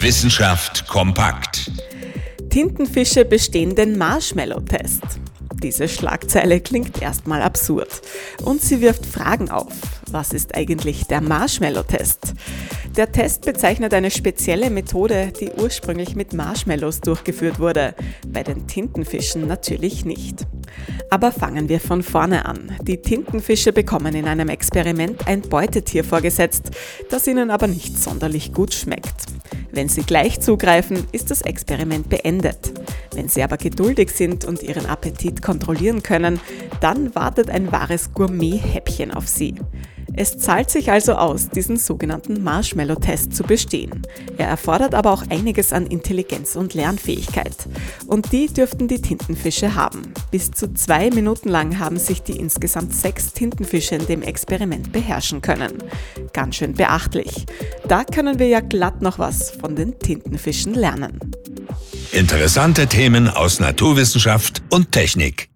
Wissenschaft kompakt. Tintenfische bestehen den Marshmallow-Test. Diese Schlagzeile klingt erstmal absurd und sie wirft Fragen auf. Was ist eigentlich der Marshmallow-Test? Der Test bezeichnet eine spezielle Methode, die ursprünglich mit Marshmallows durchgeführt wurde, bei den Tintenfischen natürlich nicht. Aber fangen wir von vorne an. Die Tintenfische bekommen in einem Experiment ein Beutetier vorgesetzt, das ihnen aber nicht sonderlich gut schmeckt. Wenn Sie gleich zugreifen, ist das Experiment beendet. Wenn Sie aber geduldig sind und Ihren Appetit kontrollieren können, dann wartet ein wahres Gourmet-Häppchen auf Sie. Es zahlt sich also aus, diesen sogenannten Marshmallow-Test zu bestehen. Er erfordert aber auch einiges an Intelligenz und Lernfähigkeit. Und die dürften die Tintenfische haben. Bis zu zwei Minuten lang haben sich die insgesamt sechs Tintenfische in dem Experiment beherrschen können. Ganz schön beachtlich. Da können wir ja glatt noch was von den Tintenfischen lernen. Interessante Themen aus Naturwissenschaft und Technik.